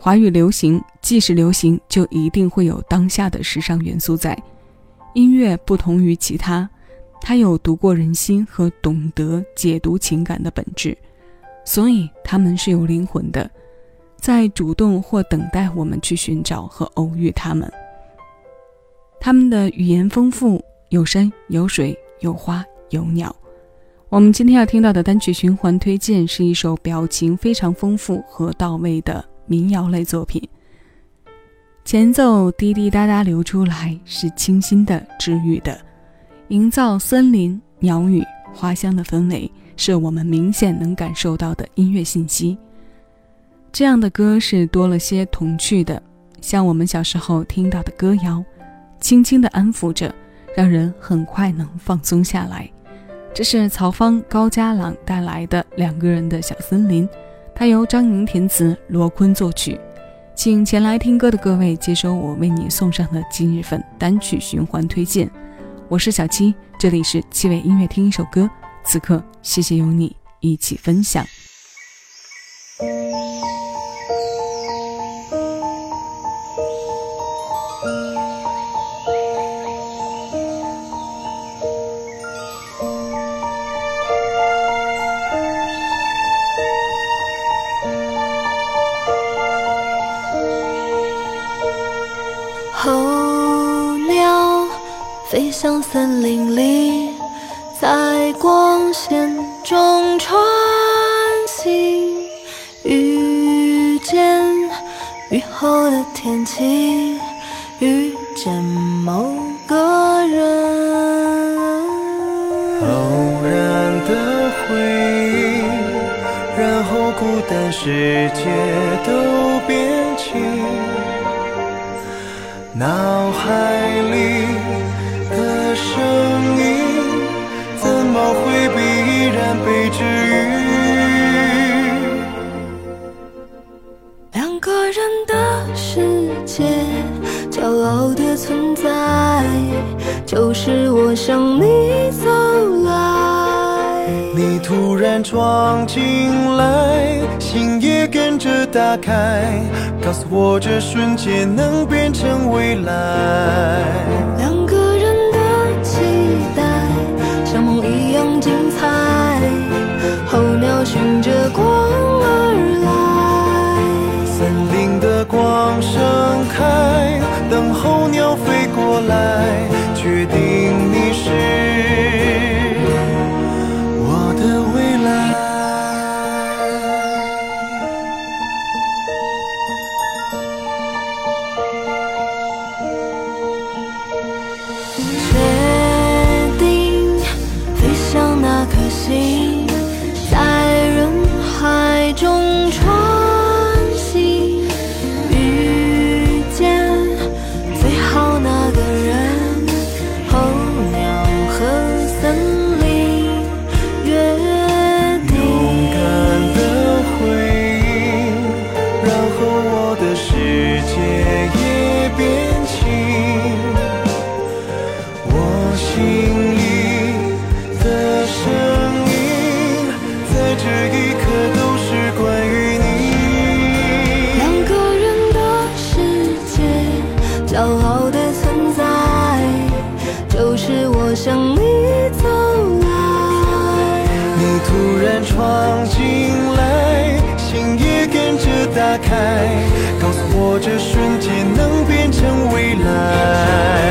华语流行既是流行，就一定会有当下的时尚元素在。音乐不同于其他，它有读过人心和懂得解读情感的本质，所以他们是有灵魂的，在主动或等待我们去寻找和偶遇他们。他们的语言丰富，有山有水有花有鸟。我们今天要听到的单曲循环推荐是一首表情非常丰富和到位的民谣类作品。前奏滴滴答答流出来，是清新的、治愈的，营造森林、鸟语、花香的氛围，是我们明显能感受到的音乐信息。这样的歌是多了些童趣的，像我们小时候听到的歌谣，轻轻地安抚着，让人很快能放松下来。这是曹芳、高家朗带来的两个人的小森林，它由张宁填词，罗坤作曲。请前来听歌的各位接收我为你送上的今日份单曲循环推荐，我是小七，这里是七尾音乐听一首歌，此刻谢谢有你一起分享。候鸟飞向森林里，在光线中穿行，遇见雨后的天气，遇见某个人。偶然的回忆，然后孤单世界都变轻，脑海里。的声音，怎么会必然被治愈？两个人的世界，骄傲的存在，就是我想你。你突然闯进来，心也跟着打开，告诉我这瞬间能变成未来。的世界。开，告诉我这瞬间能变成未来。